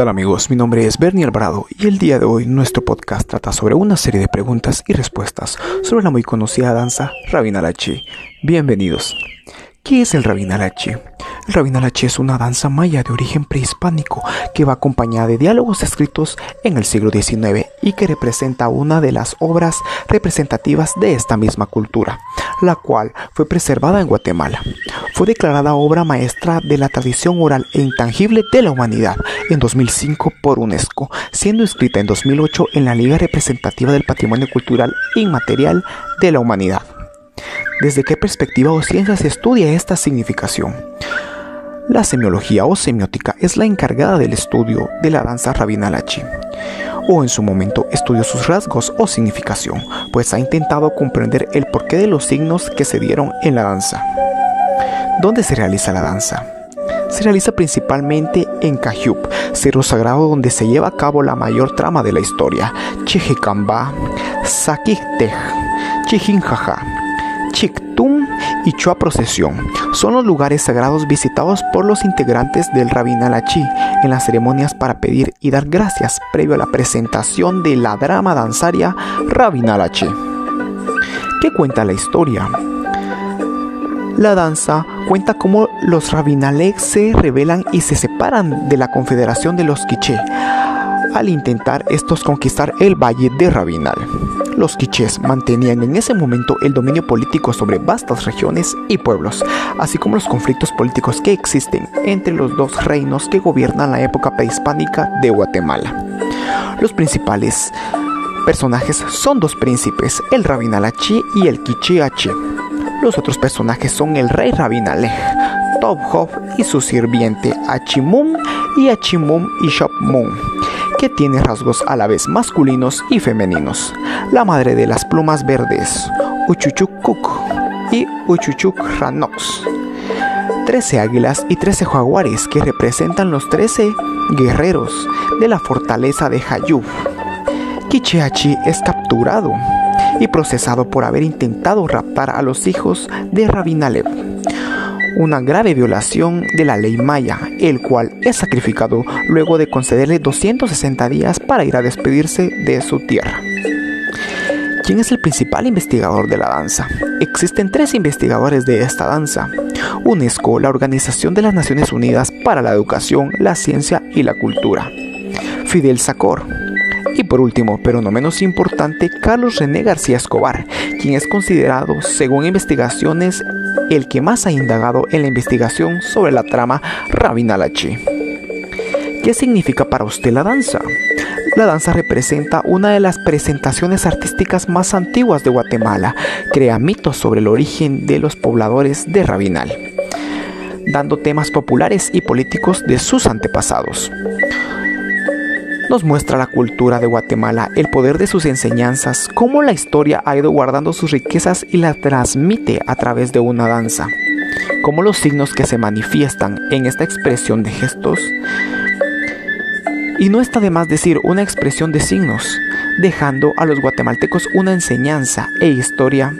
tal amigos? Mi nombre es Bernie Alvarado y el día de hoy nuestro podcast trata sobre una serie de preguntas y respuestas sobre la muy conocida danza Rabinalachi. Bienvenidos. ¿Qué es el Rabinalachi? El Rabinalachi es una danza maya de origen prehispánico que va acompañada de diálogos escritos en el siglo XIX y que representa una de las obras representativas de esta misma cultura, la cual fue preservada en Guatemala. Fue declarada obra maestra de la tradición oral e intangible de la humanidad en 2005 por UNESCO, siendo inscrita en 2008 en la Liga Representativa del Patrimonio Cultural Inmaterial de la Humanidad. ¿Desde qué perspectiva o ciencia se estudia esta significación? La semiología o semiótica es la encargada del estudio de la danza rabinalachi, o en su momento estudió sus rasgos o significación, pues ha intentado comprender el porqué de los signos que se dieron en la danza. ¿Dónde se realiza la danza? Se realiza principalmente en Cajub, cerro sagrado donde se lleva a cabo la mayor trama de la historia, Chejicamba, Sakiktej, Chijinjaja, Chiktum y Chua Procesión son los lugares sagrados visitados por los integrantes del Rabinalachi en las ceremonias para pedir y dar gracias previo a la presentación de la drama danzaria Rabinalachi. ¿Qué cuenta la historia? La danza cuenta cómo los Rabinalek se rebelan y se separan de la confederación de los Quiché al intentar estos conquistar el valle de Rabinal. Los quichés mantenían en ese momento el dominio político sobre vastas regiones y pueblos, así como los conflictos políticos que existen entre los dos reinos que gobiernan la época prehispánica de Guatemala. Los principales personajes son dos príncipes, el Rabinalachi y el Quichiachi. Los otros personajes son el rey Rabinalej, Tobhov y su sirviente Achimum y Achimum y Shopmum que tiene rasgos a la vez masculinos y femeninos. La madre de las plumas verdes, Uchuchukuk y Uchuchuk Ranox. Trece águilas y trece jaguares que representan los trece guerreros de la fortaleza de Hayub. Kicheachi es capturado y procesado por haber intentado raptar a los hijos de Rabinalev una grave violación de la ley maya, el cual es sacrificado luego de concederle 260 días para ir a despedirse de su tierra. ¿Quién es el principal investigador de la danza? Existen tres investigadores de esta danza. UNESCO, la Organización de las Naciones Unidas para la Educación, la Ciencia y la Cultura. Fidel Sacor, y por último, pero no menos importante, Carlos René García Escobar, quien es considerado, según investigaciones, el que más ha indagado en la investigación sobre la trama Rabinalachi. ¿Qué significa para usted la danza? La danza representa una de las presentaciones artísticas más antiguas de Guatemala, crea mitos sobre el origen de los pobladores de Rabinal, dando temas populares y políticos de sus antepasados nos muestra la cultura de Guatemala, el poder de sus enseñanzas, cómo la historia ha ido guardando sus riquezas y la transmite a través de una danza, cómo los signos que se manifiestan en esta expresión de gestos. Y no está de más decir una expresión de signos, dejando a los guatemaltecos una enseñanza e historia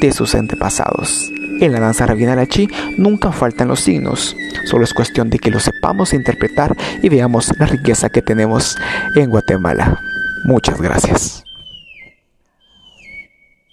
de sus antepasados. En la danza Rabinarachi nunca faltan los signos, solo es cuestión de que lo sepamos interpretar y veamos la riqueza que tenemos en Guatemala. Muchas gracias.